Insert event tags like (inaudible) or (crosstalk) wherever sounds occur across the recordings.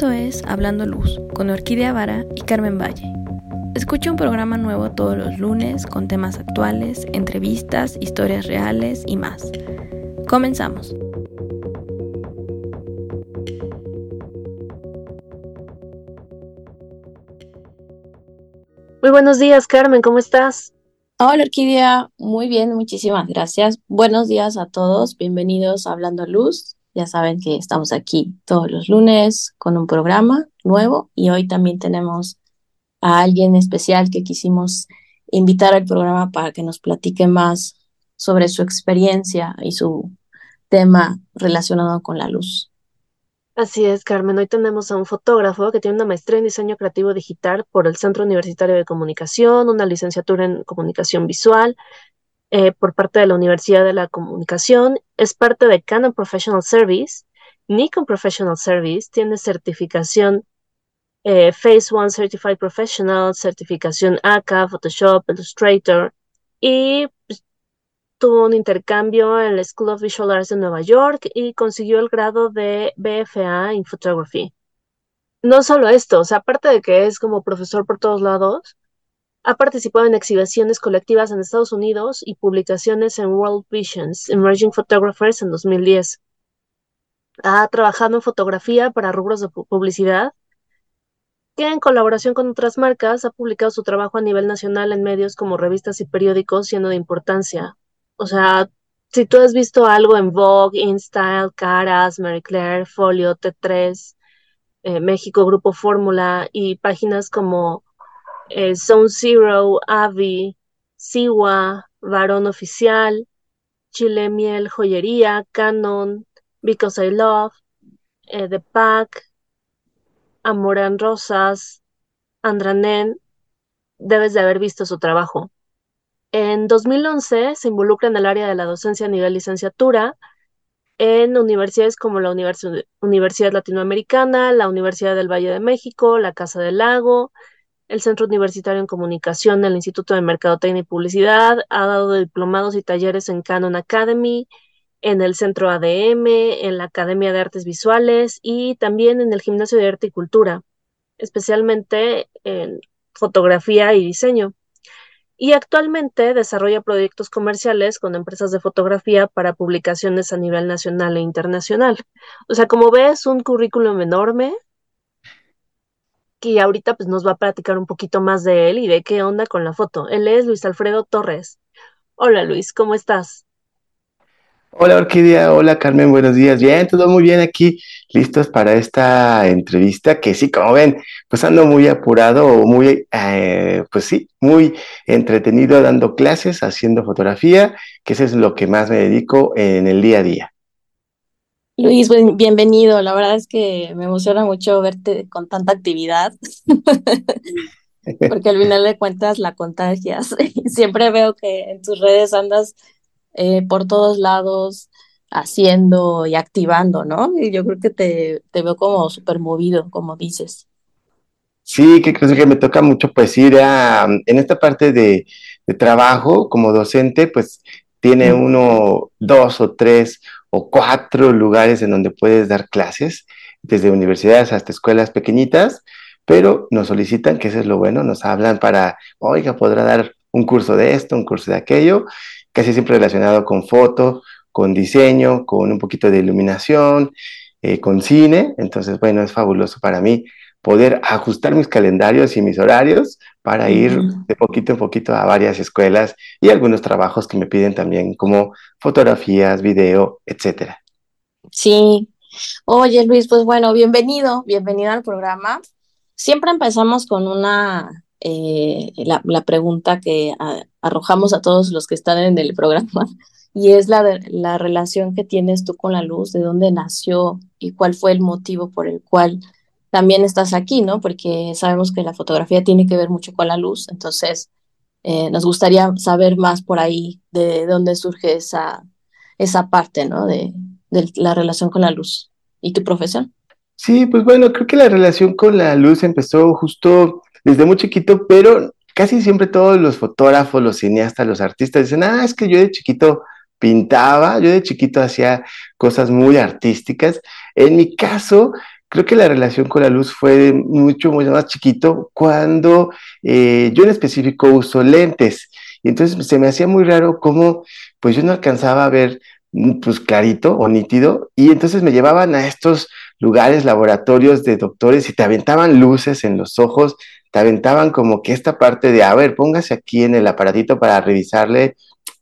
Esto es Hablando Luz con Orquídea Vara y Carmen Valle. Escucha un programa nuevo todos los lunes con temas actuales, entrevistas, historias reales y más. Comenzamos. Muy buenos días, Carmen, ¿cómo estás? Hola, Orquídea, muy bien, muchísimas gracias. Buenos días a todos, bienvenidos a Hablando Luz. Ya saben que estamos aquí todos los lunes con un programa nuevo y hoy también tenemos a alguien especial que quisimos invitar al programa para que nos platique más sobre su experiencia y su tema relacionado con la luz. Así es, Carmen. Hoy tenemos a un fotógrafo que tiene una maestría en diseño creativo digital por el Centro Universitario de Comunicación, una licenciatura en comunicación visual eh, por parte de la Universidad de la Comunicación, es parte de Canon Professional Service, Nikon Professional Service, tiene certificación eh, Phase One Certified Professional, certificación ACA, Photoshop, Illustrator, y pues, tuvo un intercambio en la School of Visual Arts de Nueva York y consiguió el grado de BFA en Photography. No solo esto, o sea, aparte de que es como profesor por todos lados, ha participado en exhibiciones colectivas en Estados Unidos y publicaciones en World Visions, Emerging Photographers en 2010. Ha trabajado en fotografía para rubros de publicidad, que en colaboración con otras marcas ha publicado su trabajo a nivel nacional en medios como revistas y periódicos, siendo de importancia. O sea, si tú has visto algo en Vogue, InStyle, Caras, Marie Claire, Folio, T3, eh, México, Grupo Fórmula y páginas como eh, Zone Zero, Avi, Siwa, Varón Oficial, Chile Miel Joyería, Canon, Because I Love, eh, The Pack, Amoran Rosas, Andranen, debes de haber visto su trabajo. En 2011 se involucra en el área de la docencia a nivel licenciatura en universidades como la Universidad Latinoamericana, la Universidad del Valle de México, la Casa del Lago, el Centro Universitario en Comunicación del Instituto de Mercadotecnia y Publicidad, ha dado diplomados y talleres en Canon Academy, en el Centro ADM, en la Academia de Artes Visuales y también en el Gimnasio de Arte y Cultura, especialmente en fotografía y diseño. Y actualmente desarrolla proyectos comerciales con empresas de fotografía para publicaciones a nivel nacional e internacional. O sea, como ves, un currículum enorme, y ahorita pues nos va a platicar un poquito más de él y de qué onda con la foto. Él es Luis Alfredo Torres. Hola Luis, ¿cómo estás? Hola Orquídea, hola Carmen, buenos días. Bien, todo muy bien aquí, listos para esta entrevista que sí, como ven, pues ando muy apurado, muy, eh, pues sí, muy entretenido dando clases, haciendo fotografía, que eso es lo que más me dedico en el día a día. Luis, bienvenido. La verdad es que me emociona mucho verte con tanta actividad, (laughs) porque al final de cuentas la contagias. (laughs) Siempre veo que en tus redes andas eh, por todos lados haciendo y activando, ¿no? Y yo creo que te, te veo como súper movido, como dices. Sí, que creo que me toca mucho pues ir a, en esta parte de, de trabajo como docente, pues tiene uno, dos o tres o cuatro lugares en donde puedes dar clases, desde universidades hasta escuelas pequeñitas, pero nos solicitan, que eso es lo bueno, nos hablan para, oiga, podrá dar un curso de esto, un curso de aquello, casi siempre relacionado con foto, con diseño, con un poquito de iluminación, eh, con cine. Entonces, bueno, es fabuloso para mí poder ajustar mis calendarios y mis horarios para ir de poquito en poquito a varias escuelas y algunos trabajos que me piden también como fotografías, video, etcétera. Sí. Oye, Luis, pues bueno, bienvenido, bienvenido al programa. Siempre empezamos con una, eh, la, la, pregunta que arrojamos a todos los que están en el programa, (laughs) y es la, de, la relación que tienes tú con la luz, de dónde nació y cuál fue el motivo por el cual también estás aquí, ¿no? Porque sabemos que la fotografía tiene que ver mucho con la luz, entonces eh, nos gustaría saber más por ahí de dónde surge esa, esa parte, ¿no? De, de la relación con la luz. ¿Y tu profesión? Sí, pues bueno, creo que la relación con la luz empezó justo desde muy chiquito, pero casi siempre todos los fotógrafos, los cineastas, los artistas dicen, ah, es que yo de chiquito pintaba, yo de chiquito hacía cosas muy artísticas. En mi caso, creo que la relación con la luz fue mucho, mucho más chiquito cuando eh, yo en específico uso lentes. Y entonces se me hacía muy raro cómo, pues yo no alcanzaba a ver mm, pues clarito o nítido y entonces me llevaban a estos lugares, laboratorios de doctores y te aventaban luces en los ojos, te aventaban como que esta parte de, a ver, póngase aquí en el aparatito para revisarle.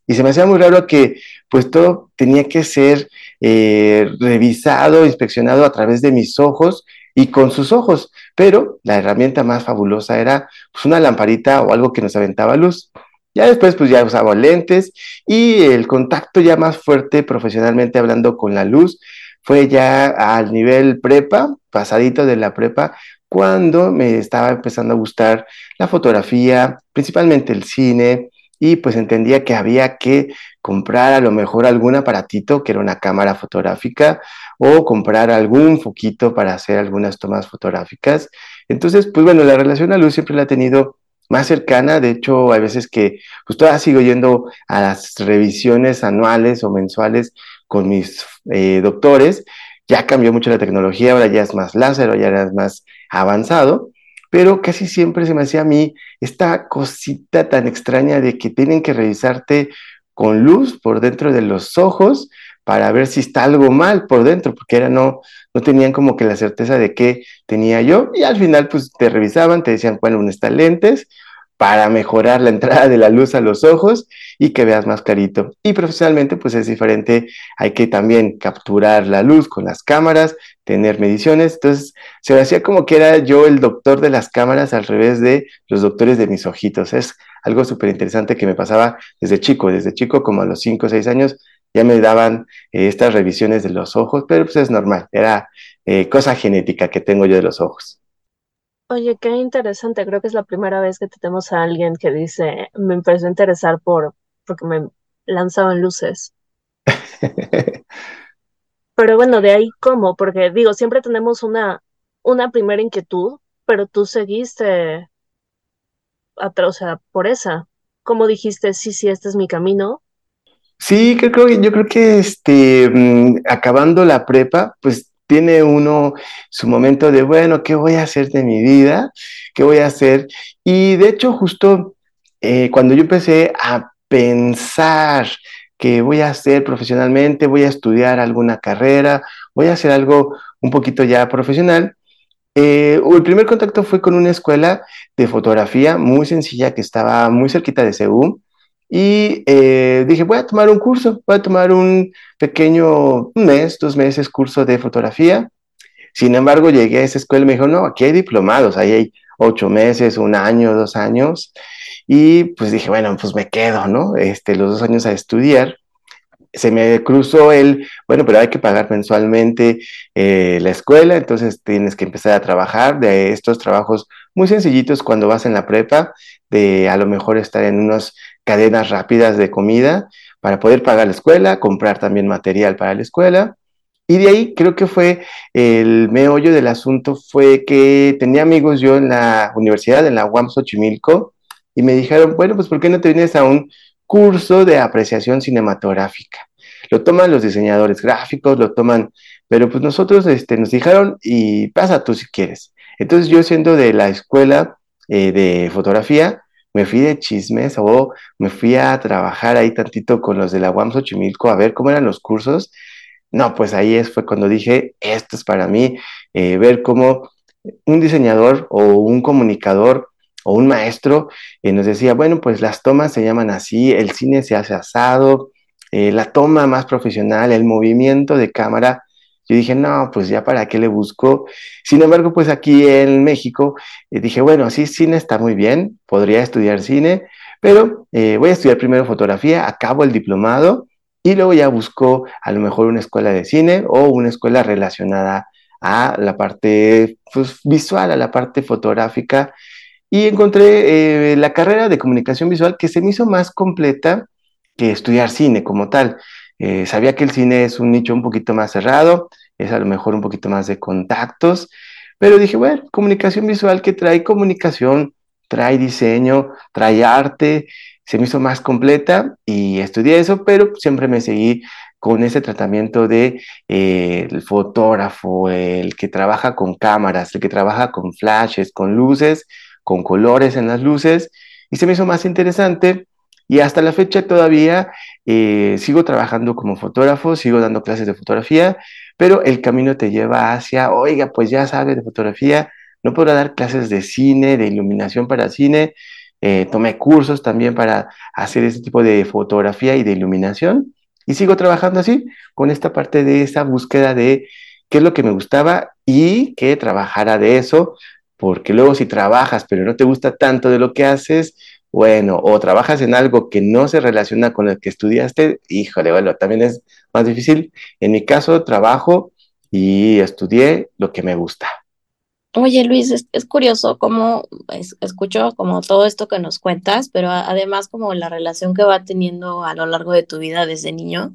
Y se me hacía muy raro que pues todo tenía que ser eh, revisado, inspeccionado a través de mis ojos y con sus ojos. Pero la herramienta más fabulosa era pues, una lamparita o algo que nos aventaba luz. Ya después pues ya usaba lentes y el contacto ya más fuerte profesionalmente hablando con la luz fue ya al nivel prepa, pasadito de la prepa, cuando me estaba empezando a gustar la fotografía, principalmente el cine, y pues entendía que había que comprar a lo mejor algún aparatito que era una cámara fotográfica o comprar algún foquito para hacer algunas tomas fotográficas. Entonces, pues bueno, la relación a luz siempre la he tenido más cercana, de hecho hay veces que pues todavía sigo yendo a las revisiones anuales o mensuales con mis eh, doctores, ya cambió mucho la tecnología, ahora ya es más láser, ya es más avanzado, pero casi siempre se me hacía a mí esta cosita tan extraña de que tienen que revisarte con luz por dentro de los ojos para ver si está algo mal por dentro, porque era no, no tenían como que la certeza de qué tenía yo, y al final pues te revisaban, te decían, bueno, estas lentes, para mejorar la entrada de la luz a los ojos y que veas más clarito. Y profesionalmente, pues es diferente, hay que también capturar la luz con las cámaras, tener mediciones. Entonces, se me hacía como que era yo el doctor de las cámaras al revés de los doctores de mis ojitos. Es algo súper interesante que me pasaba desde chico, desde chico como a los 5 o 6 años. Ya me daban eh, estas revisiones de los ojos, pero pues es normal, era eh, cosa genética que tengo yo de los ojos. Oye, qué interesante. Creo que es la primera vez que tenemos a alguien que dice, me empezó a interesar por, porque me lanzaban luces. (laughs) Pero bueno, de ahí cómo, porque digo, siempre tenemos una, una primera inquietud, pero tú seguiste, o sea, por esa. ¿Cómo dijiste, sí, sí, este es mi camino? Sí, creo, yo creo que este, mm, acabando la prepa, pues tiene uno su momento de, bueno, ¿qué voy a hacer de mi vida? ¿Qué voy a hacer? Y de hecho, justo eh, cuando yo empecé a pensar que voy a hacer profesionalmente, voy a estudiar alguna carrera, voy a hacer algo un poquito ya profesional, eh, el primer contacto fue con una escuela de fotografía muy sencilla que estaba muy cerquita de Seúl y eh, dije, voy a tomar un curso, voy a tomar un pequeño mes, dos meses curso de fotografía. Sin embargo, llegué a esa escuela y me dijo, no, aquí hay diplomados, ahí hay ocho meses, un año, dos años. Y pues dije, bueno, pues me quedo, ¿no? Este, los dos años a estudiar. Se me cruzó el, bueno, pero hay que pagar mensualmente eh, la escuela, entonces tienes que empezar a trabajar de estos trabajos muy sencillitos cuando vas en la prepa, de a lo mejor estar en unos cadenas rápidas de comida para poder pagar la escuela, comprar también material para la escuela. Y de ahí creo que fue el meollo del asunto, fue que tenía amigos yo en la universidad, en la UAM Xochimilco, y me dijeron, bueno, pues ¿por qué no te vienes a un curso de apreciación cinematográfica? Lo toman los diseñadores gráficos, lo toman, pero pues nosotros este, nos dijeron, y pasa tú si quieres. Entonces yo siendo de la escuela eh, de fotografía, me fui de chismes o me fui a trabajar ahí tantito con los de la UAM Xochimilco a ver cómo eran los cursos. No, pues ahí es, fue cuando dije, esto es para mí, eh, ver cómo un diseñador o un comunicador o un maestro eh, nos decía, bueno, pues las tomas se llaman así, el cine se hace asado, eh, la toma más profesional, el movimiento de cámara yo dije, no, pues ya para qué le busco. Sin embargo, pues aquí en México eh, dije, bueno, sí, cine está muy bien, podría estudiar cine, pero eh, voy a estudiar primero fotografía, acabo el diplomado y luego ya busco a lo mejor una escuela de cine o una escuela relacionada a la parte pues, visual, a la parte fotográfica. Y encontré eh, la carrera de comunicación visual que se me hizo más completa que estudiar cine como tal. Eh, sabía que el cine es un nicho un poquito más cerrado, es a lo mejor un poquito más de contactos, pero dije, bueno, comunicación visual que trae comunicación, trae diseño, trae arte, se me hizo más completa y estudié eso, pero siempre me seguí con ese tratamiento de eh, el fotógrafo, el que trabaja con cámaras, el que trabaja con flashes, con luces, con colores en las luces, y se me hizo más interesante. Y hasta la fecha todavía eh, sigo trabajando como fotógrafo, sigo dando clases de fotografía, pero el camino te lleva hacia, oiga, pues ya sabes de fotografía, no podrá dar clases de cine, de iluminación para cine, eh, tomé cursos también para hacer ese tipo de fotografía y de iluminación. Y sigo trabajando así, con esta parte de esa búsqueda de qué es lo que me gustaba y que trabajara de eso, porque luego si trabajas pero no te gusta tanto de lo que haces, bueno, o trabajas en algo que no se relaciona con el que estudiaste, híjole, bueno, también es más difícil. En mi caso, trabajo y estudié lo que me gusta. Oye, Luis, es, curioso cómo escucho como todo esto que nos cuentas, pero además como la relación que va teniendo a lo largo de tu vida desde niño,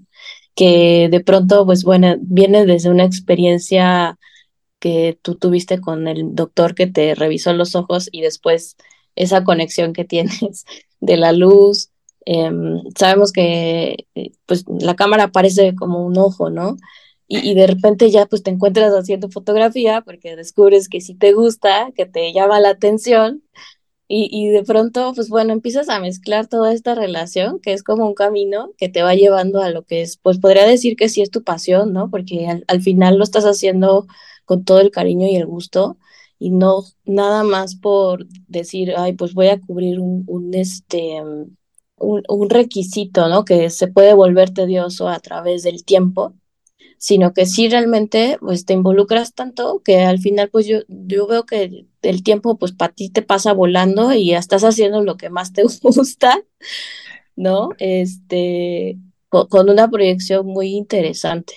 que de pronto, pues bueno, viene desde una experiencia que tú tuviste con el doctor que te revisó los ojos y después esa conexión que tienes (laughs) de la luz. Em, sabemos que eh, pues la cámara parece como un ojo, ¿no? y, de repente ya pues te encuentras haciendo fotografía porque descubres que sí te gusta, que te llama la atención y, de pronto pues bueno, empiezas a mezclar toda esta relación que es como un camino que te va llevando a lo que es, pues podría decir que sí es tu pasión, ¿no? Porque al final lo estás haciendo con todo el cariño y el gusto y no nada más por decir, ay, pues voy a cubrir un, este... Un, un requisito, ¿no? Que se puede volver tedioso a través del tiempo, sino que sí realmente pues te involucras tanto que al final pues yo, yo veo que el tiempo pues para ti te pasa volando y ya estás haciendo lo que más te (laughs) gusta, ¿no? Este, con, una proyección muy interesante.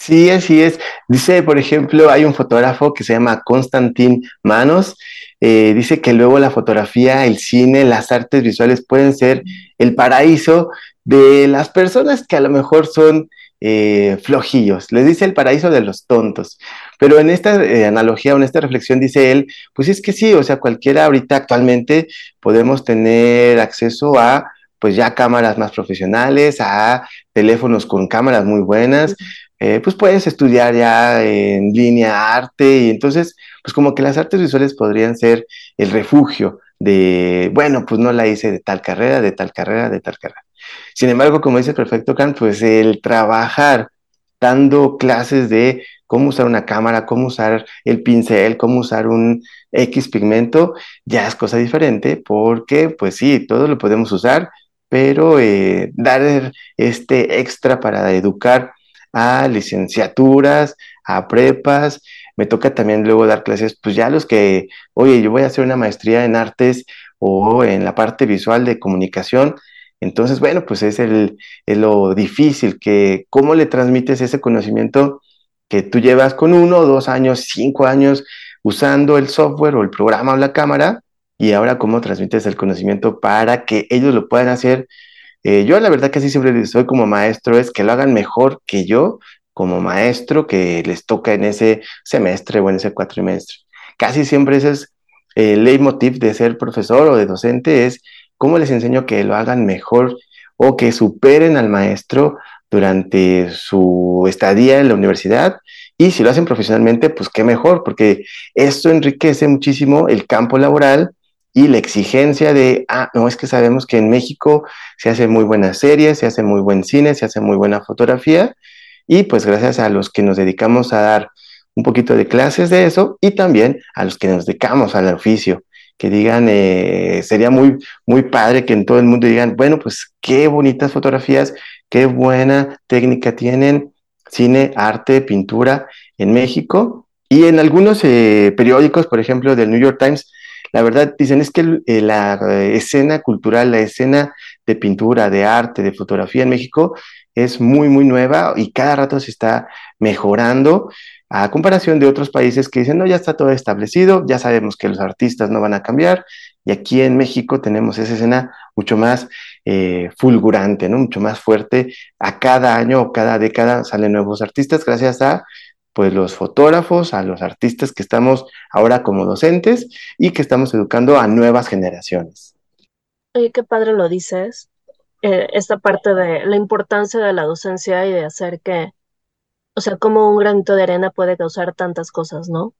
Sí, así es. Dice, por ejemplo, hay un fotógrafo que se llama Constantin Manos. Eh, dice que luego la fotografía, el cine, las artes visuales pueden ser el paraíso de las personas que a lo mejor son eh, flojillos. Les dice el paraíso de los tontos. Pero en esta eh, analogía en esta reflexión dice él, pues es que sí, o sea, cualquiera ahorita actualmente podemos tener acceso a pues ya cámaras más profesionales, a teléfonos con cámaras muy buenas, eh, pues puedes estudiar ya en línea arte y entonces, pues como que las artes visuales podrían ser el refugio de, bueno, pues no la hice de tal carrera, de tal carrera, de tal carrera. Sin embargo, como dice Perfecto Kant, pues el trabajar dando clases de cómo usar una cámara, cómo usar el pincel, cómo usar un X pigmento, ya es cosa diferente porque, pues sí, todo lo podemos usar, pero eh, dar este extra para educar a licenciaturas, a prepas, me toca también luego dar clases, pues ya los que, oye, yo voy a hacer una maestría en artes o en la parte visual de comunicación, entonces, bueno, pues es, el, lo difícil, que cómo le transmites ese conocimiento que tú llevas con uno, dos años, cinco años usando el software o el programa o la cámara, y ahora cómo transmites el conocimiento para que ellos lo puedan hacer. Eh, yo la verdad que así siempre soy como maestro, es que lo hagan mejor que yo como maestro que les toca en ese semestre o en ese cuatrimestre. Casi siempre ese es el leitmotiv de ser profesor o de docente, es ¿Cómo les enseño que lo hagan mejor o que superen al maestro durante su estadía en la universidad? Y si lo hacen profesionalmente, pues qué mejor, porque esto enriquece muchísimo el campo laboral y la exigencia de, ah, no, es que sabemos que en México se hace muy buena serie, se hace muy buen cine, se hace muy buena fotografía, y pues gracias a los que nos dedicamos a dar un poquito de clases de eso y también a los que nos dedicamos al oficio que digan, eh, sería muy, muy padre que en todo el mundo digan, bueno, pues qué bonitas fotografías, qué buena técnica tienen, cine, arte, pintura en México. Y en algunos eh, periódicos, por ejemplo, del New York Times, la verdad dicen es que eh, la escena cultural, la escena de pintura, de arte, de fotografía en México es muy, muy nueva y cada rato se está mejorando a comparación de otros países que dicen, no, ya está todo establecido, ya sabemos que los artistas no van a cambiar, y aquí en México tenemos esa escena mucho más eh, fulgurante, mucho más fuerte. A cada año o cada década salen nuevos artistas gracias a pues los fotógrafos, a los artistas que estamos ahora como docentes y que estamos educando a nuevas generaciones. Oye, qué padre lo dices. Eh, esta parte de la importancia de la docencia y de hacer que, o sea, como un granito de arena puede causar tantas cosas, ¿no?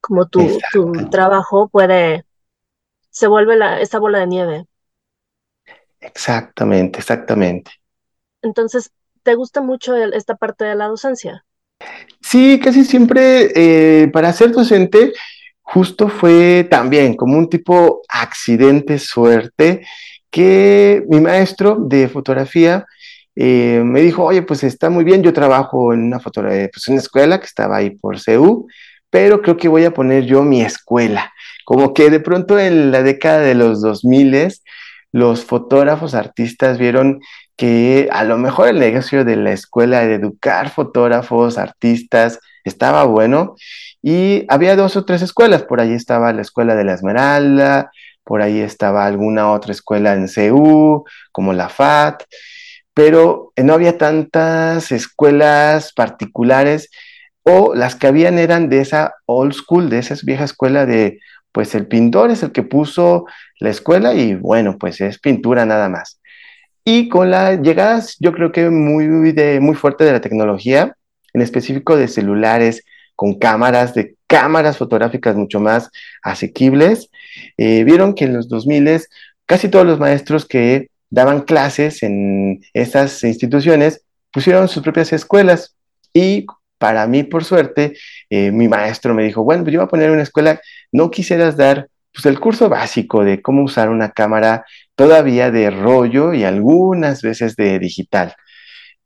Como tu, tu trabajo puede, se vuelve la, esta bola de nieve. Exactamente, exactamente. Entonces, ¿te gusta mucho esta parte de la docencia? Sí, casi siempre eh, para ser docente justo fue también como un tipo accidente, suerte, que mi maestro de fotografía eh, me dijo, oye, pues está muy bien, yo trabajo en una, fotografía, pues una escuela que estaba ahí por CEU, pero creo que voy a poner yo mi escuela. Como que de pronto en la década de los 2000 los fotógrafos artistas vieron que a lo mejor el negocio de la escuela de educar fotógrafos, artistas, estaba bueno. Y había dos o tres escuelas, por ahí estaba la escuela de la Esmeralda, por ahí estaba alguna otra escuela en CEU, como la FAT, pero no había tantas escuelas particulares o las que habían eran de esa old school, de esa vieja escuela de, pues el pintor es el que puso la escuela y bueno, pues es pintura nada más. Y con la llegada, yo creo que muy, de, muy fuerte de la tecnología, en específico de celulares, con cámaras, de cámaras fotográficas mucho más asequibles, eh, vieron que en los 2000 casi todos los maestros que daban clases en esas instituciones pusieron sus propias escuelas. Y para mí, por suerte, eh, mi maestro me dijo, bueno, pues yo voy a poner una escuela, no quisieras dar pues, el curso básico de cómo usar una cámara todavía de rollo y algunas veces de digital.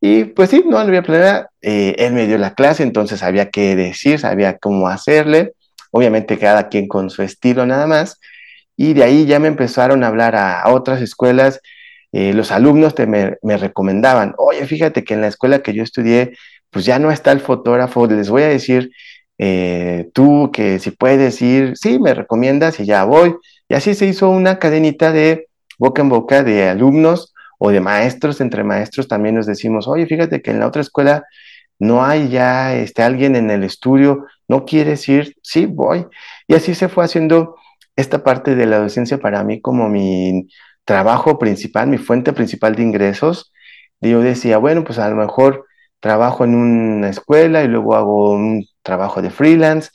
Y pues sí, no había problema. Eh, él me dio la clase, entonces había que decir, sabía cómo hacerle. Obviamente cada quien con su estilo nada más. Y de ahí ya me empezaron a hablar a, otras escuelas. Eh, los alumnos te me, me, recomendaban, oye, fíjate que en la escuela que yo estudié, pues ya no está el fotógrafo, les voy a decir, eh, tú que si puedes ir, sí, me recomiendas y ya voy. Y así se hizo una cadenita de boca en boca de alumnos o de maestros, entre maestros también nos decimos, oye, fíjate que en la otra escuela no hay ya este, alguien en el estudio, ¿no quieres ir? Sí, voy. Y así se fue haciendo esta parte de la docencia para mí como mi trabajo principal, mi fuente principal de ingresos. Yo decía, bueno, pues a lo mejor trabajo en una escuela y luego hago un trabajo de freelance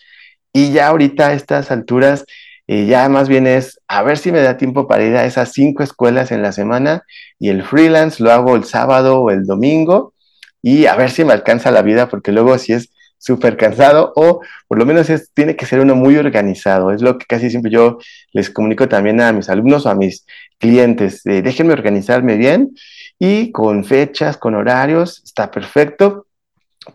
y ya ahorita a estas alturas y ya más bien es a ver si me da tiempo para ir a esas cinco escuelas en la semana y el freelance lo hago el sábado o el domingo y a ver si me alcanza la vida porque luego si es súper cansado o por lo menos es, tiene que ser uno muy organizado. Es lo que casi siempre yo les comunico también a mis alumnos o a mis clientes. déjenme organizarme bien y con fechas, con horarios, está perfecto,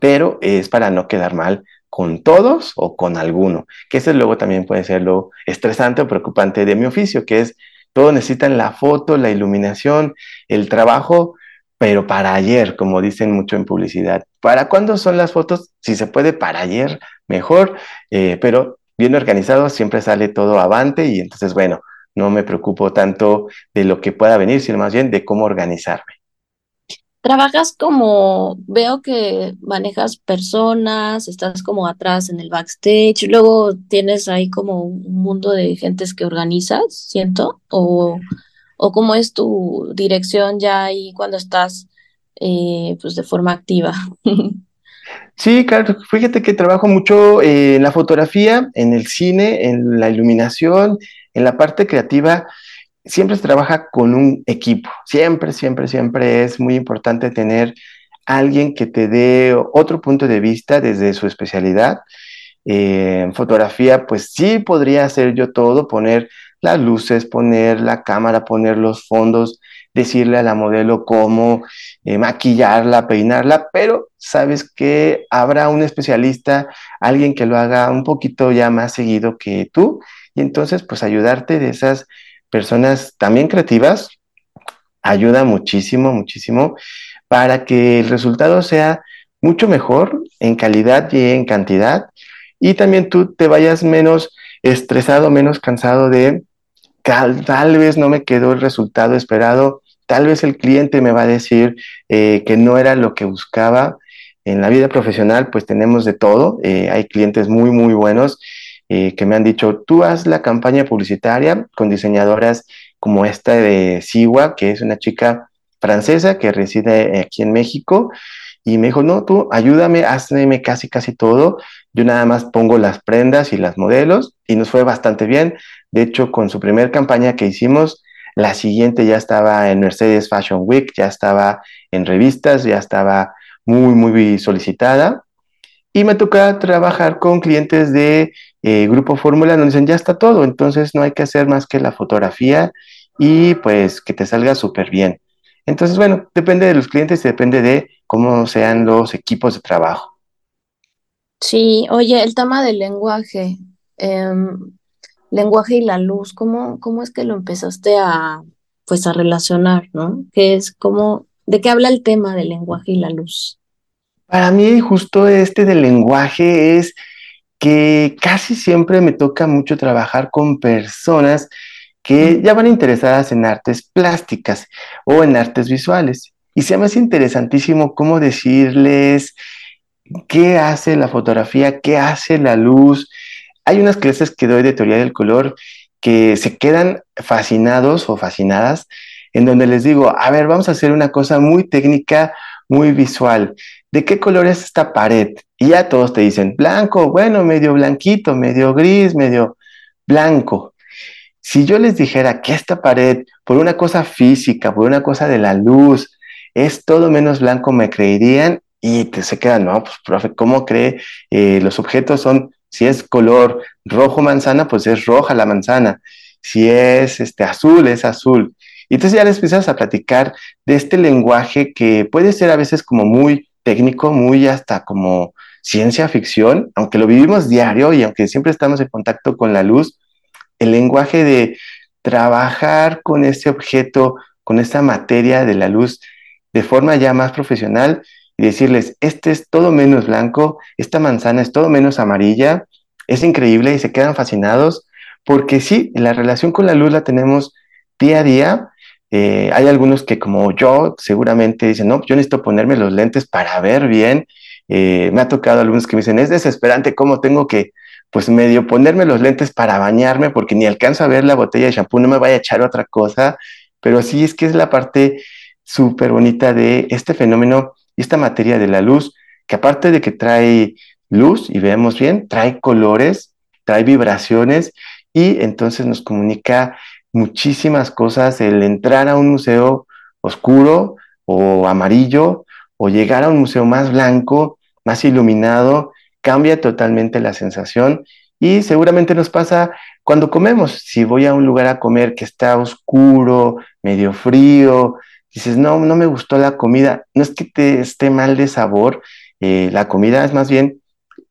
pero es para no quedar mal con todos o con alguno, que ese luego también puede ser lo estresante o preocupante de mi oficio, que es todo necesitan la foto, la iluminación, el trabajo, pero para ayer, como dicen mucho en publicidad. ¿Para cuándo son las fotos? Si se puede, para ayer, mejor, eh, pero bien organizado, siempre sale todo avante y entonces, bueno, no me preocupo tanto de lo que pueda venir, sino más bien de cómo organizarme. Trabajas como, veo que manejas personas, estás como atrás en el backstage, luego tienes ahí como un mundo de gentes que organizas, siento, o, o cómo es tu dirección ya ahí cuando estás eh, pues de forma activa. (laughs) Sí, claro, fíjate que trabajo mucho eh, en la fotografía, en el cine, en la iluminación, en la parte creativa siempre se trabaja con un equipo. Siempre, siempre, siempre es muy importante tener alguien que te dé otro punto de vista desde su especialidad. Eh, en fotografía, pues sí podría hacer yo todo, poner las luces, poner la cámara, poner los fondos, decirle a la modelo cómo eh, maquillarla, peinarla, pero sabes que habrá un especialista, alguien que lo haga un poquito ya más seguido que tú, y entonces pues ayudarte de esas personas también creativas ayuda muchísimo, muchísimo para que el resultado sea mucho mejor en calidad y en cantidad y también tú te vayas menos estresado, menos cansado de tal, vez no me quedó el resultado esperado, tal vez el cliente me va a decir eh, que no era lo que buscaba. En la vida profesional pues tenemos de todo, eh, hay clientes muy, muy buenos eh, que me han dicho, tú haz la campaña publicitaria con diseñadoras como esta de Siwa, que es una chica francesa que reside aquí en México. Y me dijo, no, tú ayúdame, hazme casi, casi todo. Yo nada más pongo las prendas y las modelos y nos fue bastante bien. De hecho, con su primer campaña que hicimos, la siguiente ya estaba en Mercedes Fashion Week, ya estaba en revistas, ya estaba muy, muy solicitada. Y me toca trabajar con clientes de eh, Grupo Fórmula, donde dicen, ya está todo, entonces no hay que hacer más que la fotografía y pues que te salga súper bien. Entonces, bueno, depende de los clientes y depende de cómo sean los equipos de trabajo. Sí, oye, el tema del lenguaje, em, lenguaje y la luz, ¿cómo, cómo es que lo empezaste a, pues, a relacionar, ¿no? ¿Qué es, cómo, de qué habla el tema del lenguaje y la luz? Para mí, justo este del lenguaje es que casi siempre me toca mucho trabajar con personas que ya van interesadas en artes plásticas o en artes visuales. Y se me hace interesantísimo cómo decirles qué hace la fotografía, qué hace la luz. Hay unas clases que doy de teoría del color que se quedan fascinados o fascinadas, en donde les digo, a ver, vamos a hacer una cosa muy técnica, muy visual. ¿De qué color es esta pared? Y ya todos te dicen, blanco, bueno, medio blanquito, medio gris, medio blanco. Si yo les dijera que esta pared, por una cosa física, por una cosa de la luz, es todo menos blanco, me creerían y te se quedan, no, pues profe, ¿cómo cree? Eh, los objetos son, si es color rojo manzana, pues es roja la manzana. Si es este, azul, es azul. Y entonces ya les empiezas a platicar de este lenguaje que puede ser a veces como muy técnico, muy hasta como ciencia ficción, aunque lo vivimos diario y aunque siempre estamos en contacto con la luz, el lenguaje de trabajar con ese objeto, con esta materia de la luz de forma ya más profesional, y decirles, este es todo menos blanco, esta manzana es todo menos amarilla, es increíble y se quedan fascinados porque sí, la relación con la luz la tenemos día a día. Eh, hay algunos que como yo seguramente dicen, no, yo necesito ponerme los lentes para ver bien. Eh, me ha tocado algunos que me dicen, es desesperante cómo tengo que, pues medio ponerme los lentes para bañarme porque ni alcanzo a ver la botella de shampoo, no me vaya a echar otra cosa. Pero sí es que es la parte súper bonita de este fenómeno y esta materia de la luz, que aparte de que trae luz, y vemos bien, trae colores, trae vibraciones, y entonces nos comunica muchísimas cosas, el entrar a un museo oscuro o amarillo, o llegar a un museo más blanco, más iluminado, cambia totalmente la sensación y seguramente nos pasa cuando comemos. Si voy a un lugar a comer que está oscuro, medio frío, dices, no, no me gustó la comida, no es que te esté mal de sabor, eh, la comida es más bien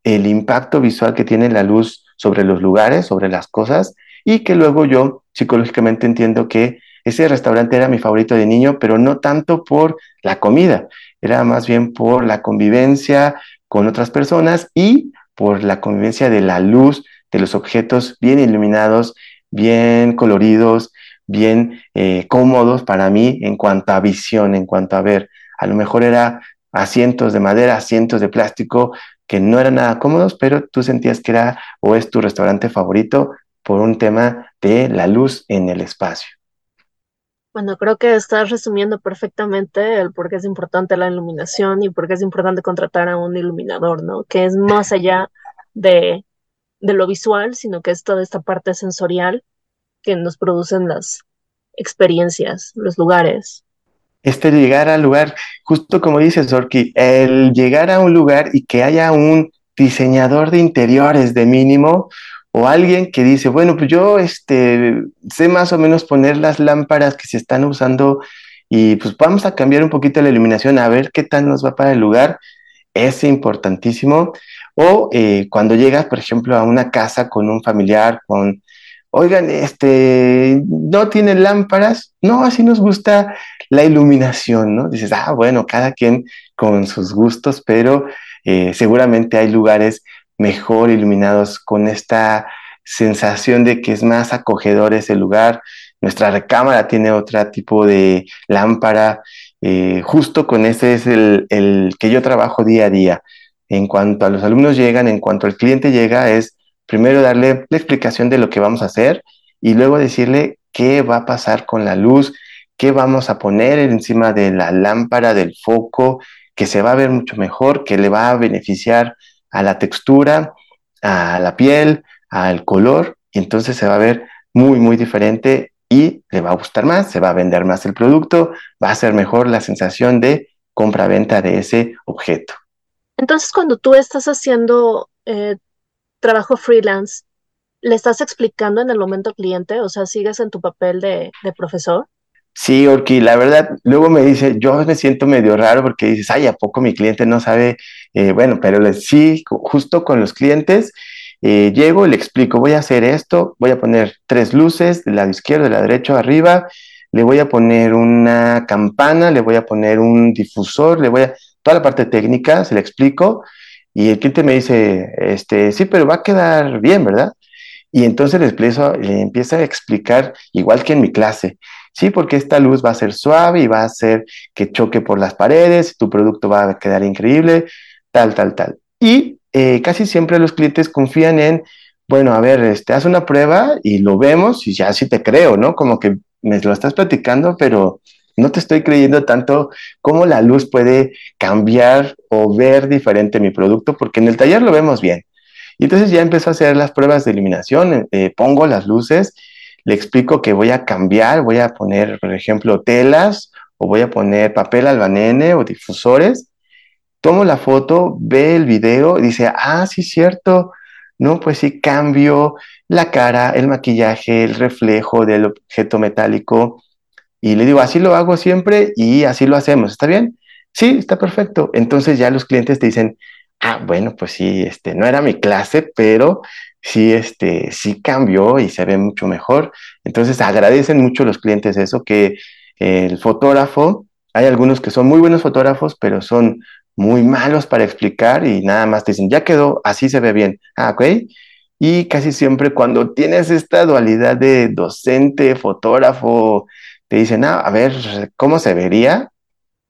el impacto visual que tiene la luz sobre los lugares, sobre las cosas, y que luego yo psicológicamente entiendo que ese restaurante era mi favorito de niño, pero no tanto por la comida, era más bien por la convivencia con otras personas y por la convivencia de la luz, de los objetos bien iluminados, bien coloridos, bien eh, cómodos para mí en cuanto a visión, en cuanto a ver. A lo mejor era asientos de madera, asientos de plástico que no eran nada cómodos, pero tú sentías que era o es tu restaurante favorito por un tema de la luz en el espacio. Bueno, creo que estás resumiendo perfectamente el por qué es importante la iluminación y por qué es importante contratar a un iluminador, ¿no? Que es más allá de, de lo visual, sino que es toda esta parte sensorial que nos producen las experiencias, los lugares. Este llegar al lugar, justo como dices, Orki, el llegar a un lugar y que haya un diseñador de interiores de mínimo o alguien que dice, bueno, pues yo este, sé más o menos poner las lámparas que se están usando y pues vamos a cambiar un poquito la iluminación a ver qué tal nos va para el lugar, es importantísimo. O eh, cuando llegas, por ejemplo, a una casa con un familiar, con oigan, este, no tiene lámparas, no, así nos gusta la iluminación, ¿no? Dices, ah, bueno, cada quien con sus gustos, pero eh, seguramente hay lugares mejor iluminados con esta sensación de que es más acogedor ese lugar. Nuestra recámara tiene otro tipo de lámpara. Eh, justo con ese es el, el que yo trabajo día a día. En cuanto a los alumnos llegan, en cuanto al cliente llega, es primero darle la explicación de lo que vamos a hacer y luego decirle qué va a pasar con la luz, qué vamos a poner encima de la lámpara, del foco, que se va a ver mucho mejor, que le va a beneficiar a la textura, a la piel, al color, y entonces se va a ver muy, muy diferente y le va a gustar más, se va a vender más el producto, va a ser mejor la sensación de compra-venta de ese objeto. Entonces, cuando tú estás haciendo eh, trabajo freelance, ¿le estás explicando en el momento cliente? O sea, ¿sigues en tu papel de, profesor? Sí, Orki, la verdad, luego me dice, yo me siento medio raro porque dices, ay, ¿a poco mi cliente no sabe? Eh, bueno, pero sí, justo con los clientes, eh, llego y le explico, voy a hacer esto, voy a poner tres luces, del lado izquierdo, del lado derecho, arriba, le voy a poner una campana, le voy a poner un difusor, le voy a, toda la parte técnica, se le explico, y el cliente me dice, este, sí, pero va a quedar bien, ¿verdad? Y entonces le, le empieza a explicar, igual que en mi clase, sí, porque esta luz va a ser suave y va a hacer que choque por las paredes, tu producto va a quedar increíble, tal, tal, tal. Y eh, casi siempre los clientes confían en, bueno, a ver, este, haz una prueba y lo vemos y ya sí te creo, ¿no? Como que me lo estás platicando, pero no te estoy creyendo tanto cómo la luz puede cambiar o ver diferente mi producto, porque en el taller lo vemos bien. Y entonces ya empezó a hacer las pruebas de eliminación, eh, pongo las luces, le explico que voy a cambiar, voy a poner, por ejemplo, telas o voy a poner papel albanene o difusores. Tomo la foto, ve el video, dice, ah, sí, cierto, no, pues sí, cambio la cara, el maquillaje, el reflejo del objeto metálico. Y le digo, así lo hago siempre y así lo hacemos, ¿está bien? Sí, está perfecto. Entonces ya los clientes te dicen, ah, bueno, pues sí, este, no era mi clase, pero sí, este, sí cambió y se ve mucho mejor. Entonces agradecen mucho los clientes eso, que el fotógrafo, hay algunos que son muy buenos fotógrafos, pero son muy malos para explicar y nada más te dicen, ya quedó, así se ve bien. Ah, ok. Y casi siempre cuando tienes esta dualidad de docente, fotógrafo, te dicen, ah, a ver, ¿cómo se vería?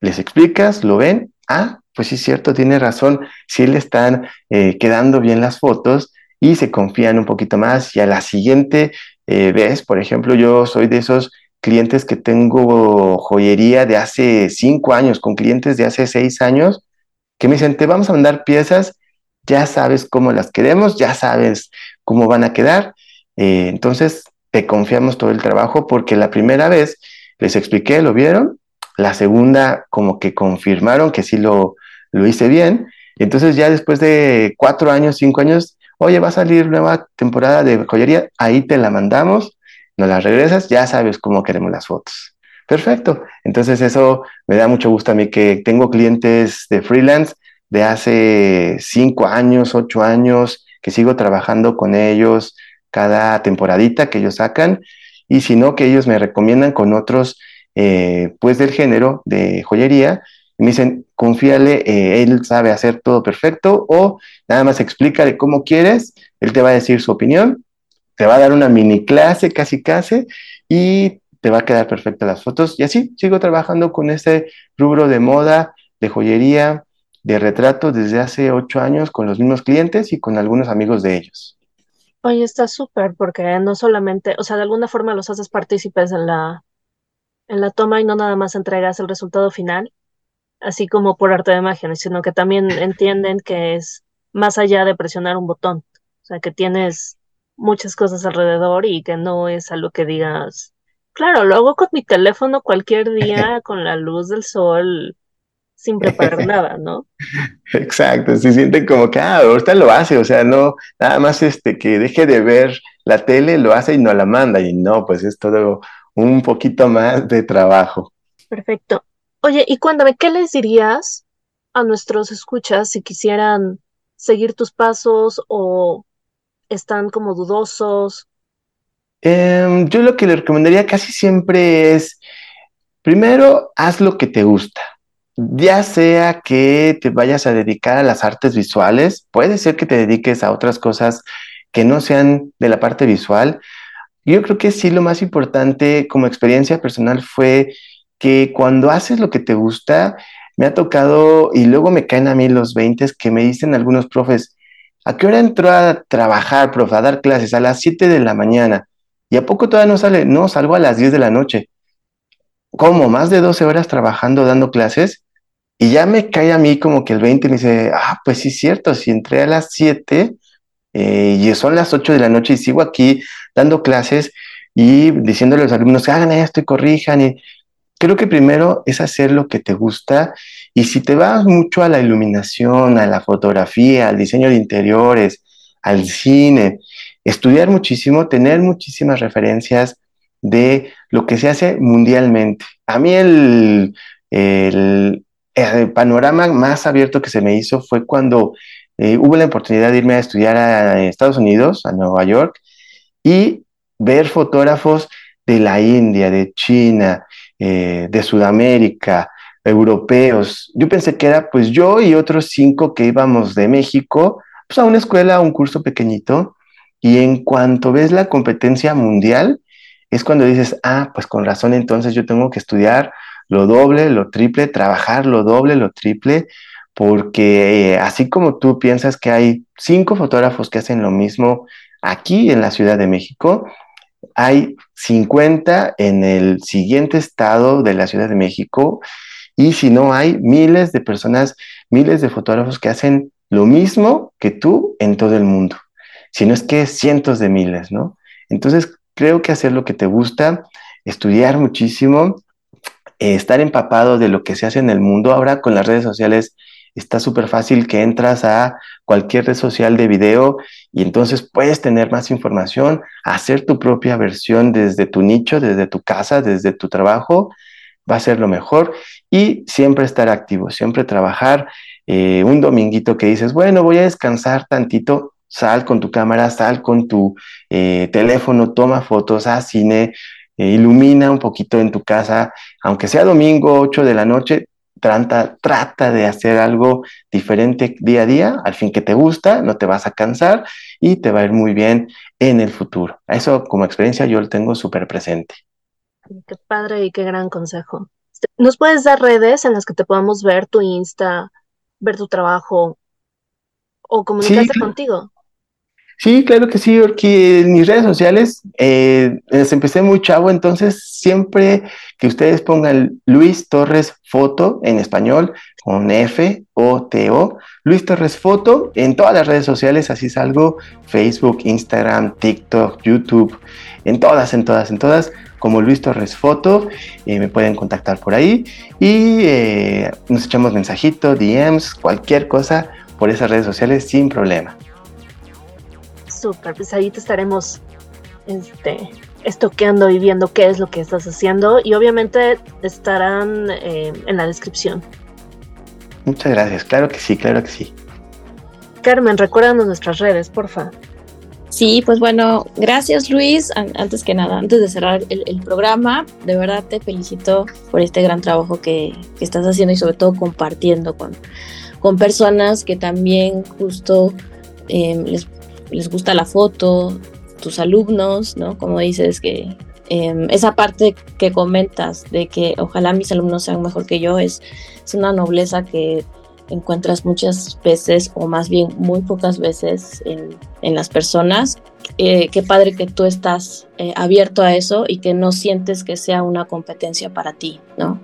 Les explicas, lo ven, ah, pues sí cierto, tiene razón, sí le están eh, quedando bien las fotos y se confían un poquito más y a la siguiente eh, vez, por ejemplo, yo soy de esos clientes que tengo joyería de hace cinco años, con clientes de hace seis años, que me dicen, te vamos a mandar piezas, ya sabes cómo las queremos, ya sabes cómo van a quedar. Eh, entonces, te confiamos todo el trabajo porque la primera vez les expliqué, lo vieron, la segunda como que confirmaron que sí lo, lo hice bien. Entonces ya después de cuatro años, cinco años, oye, va a salir nueva temporada de joyería, ahí te la mandamos, nos la regresas, ya sabes cómo queremos las fotos. Perfecto. Entonces eso me da mucho gusto a mí que tengo clientes de freelance de hace cinco años, ocho años, que sigo trabajando con ellos cada temporadita que ellos sacan, y si no, que ellos me recomiendan con otros, eh, pues del género de joyería, me dicen, confíale, eh, él sabe hacer todo perfecto, o nada más explícale cómo quieres, él te va a decir su opinión, te va a dar una mini clase casi casi, y te va a quedar perfecta las fotos. Y así sigo trabajando con este rubro de moda, de joyería, de retrato desde hace ocho años con los mismos clientes y con algunos amigos de ellos. Oye, está súper porque no solamente, o sea, de alguna forma los haces partícipes en la, en la toma y no nada más entregas el resultado final, así como por arte de magia, sino que también entienden que es más allá de presionar un botón, o sea, que tienes muchas cosas alrededor y que no es algo que digas, Claro, lo hago con mi teléfono cualquier (laughs) día con la luz del sol sin preparar (laughs) nada, ¿no? Exacto, se sienten como que, ah, ahorita lo hace, o sea, no, nada más este, que deje de ver la tele, lo hace y no la manda, y no, pues es todo un poquito más de trabajo. Perfecto. Oye, y cuéntame, ¿qué les dirías a nuestros escuchas si quisieran seguir tus pasos o están como dudosos Em, yo lo que le recomendaría casi siempre es, primero, haz lo que te gusta. Ya sea que te vayas a dedicar a las artes visuales, puede ser que te dediques a otras cosas que no sean de la parte visual. Yo creo que sí lo más importante como experiencia personal fue que cuando haces lo que te gusta, me ha tocado y luego me caen a mí los 20 que me dicen algunos profes, ¿a qué hora entró a trabajar, profe, a dar clases? A las 7 de la mañana. ¿Y a poco todavía no sale? No, salgo a las 10 de la noche. ¿Cómo? Más de 12 horas trabajando, dando clases. Y ya me cae a mí como que el 20 me dice, ah, pues sí es cierto, si entré a las 7 eh, y son las 8 de la noche y sigo aquí dando clases y diciéndole a los alumnos que hagan esto y corrijan. Y creo que primero es hacer lo que te gusta y si te vas mucho a la iluminación, a la fotografía, al diseño de interiores, al cine, estudiar muchísimo, tener muchísimas referencias de lo que se hace mundialmente. A mí el, el, panorama más abierto que se me hizo fue cuando eh, hubo la oportunidad de irme a estudiar a Estados Unidos, a Nueva York, y ver fotógrafos de la India, de China, eh, de Sudamérica, europeos. Yo pensé que era pues yo y otros cinco que íbamos de México, pues a una escuela, a un curso pequeñito, y en cuanto ves la competencia mundial, es cuando dices, ah, pues con razón entonces yo tengo que estudiar lo doble, lo triple, trabajar lo doble, lo triple, porque eh, así como tú piensas que hay cinco fotógrafos que hacen lo mismo aquí en la Ciudad de México, hay 50 en el siguiente estado de la Ciudad de México y si no hay miles de personas, miles de fotógrafos que hacen lo mismo que tú en todo el mundo, si no es que cientos de miles, ¿no? Entonces creo que hacer lo que te gusta, estudiar muchísimo, eh, estar empapado de lo que se hace en el mundo ahora con las redes sociales está súper fácil que entras a cualquier red social de video y entonces puedes tener más información, hacer tu propia versión desde tu nicho, desde tu casa, desde tu trabajo, va a ser lo mejor y siempre estar activo, siempre trabajar. Eh, un dominguito que dices, bueno, voy a descansar tantito, sal con tu cámara, sal con tu eh, teléfono, toma fotos, haz cine, eh, ilumina un poquito en tu casa, aunque sea domingo 8 de la noche, Trata, trata de hacer algo diferente día a día, al fin que te gusta, no te vas a cansar y te va a ir muy bien en el futuro. Eso como experiencia yo lo tengo súper presente. Qué padre y qué gran consejo. ¿Nos puedes dar redes en las que te podamos ver tu Insta, ver tu trabajo o comunicarte contigo? Sí, claro que sí, porque en mis redes sociales eh, les empecé muy chavo, entonces siempre que ustedes pongan Luis Torres Foto en español, con F O T O, Luis Torres Foto, en todas las redes sociales, así salgo, Facebook, Instagram, TikTok, YouTube, en todas, en todas, en todas, como Luis Torres Foto, eh, me pueden contactar por ahí y eh, nos echamos mensajito, DMs, cualquier cosa por esas redes sociales sin problema. Súper, pues ahí te estaremos este, estoqueando y viendo qué es lo que estás haciendo y obviamente estarán eh, en la descripción. Muchas gracias, claro que sí, claro que sí. Carmen, recuérdanos nuestras redes, porfa. Sí, pues bueno, gracias Luis. Antes que nada, antes de cerrar el, programa, de verdad te felicito por este gran trabajo que, estás haciendo y sobre todo compartiendo con, con personas que también justo eh, les les gusta la foto, tus alumnos, ¿no? Como dices que em, esa parte que comentas de que ojalá mis alumnos sean mejor que yo es, es una nobleza que encuentras muchas veces o más bien muy pocas veces en, en las personas. Eh, qué padre que tú estás eh, abierto a eso y que no sientes que sea una competencia para ti, ¿no?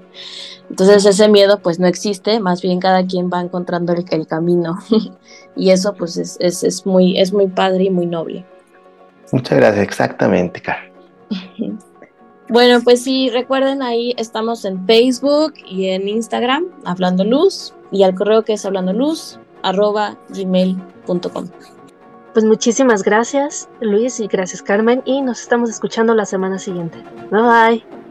Entonces ese miedo pues no existe, más bien cada quien va encontrando el, el camino (laughs) y eso pues es, es, es, muy, es muy padre y muy noble. Muchas gracias, exactamente, Carl. (laughs) Bueno, pues sí, recuerden ahí estamos en Facebook y en Instagram, Hablando Luz, y al correo que es hablando luz, arroba gmail.com. Pues muchísimas gracias, Luis, y gracias, Carmen, y nos estamos escuchando la semana siguiente. Bye bye.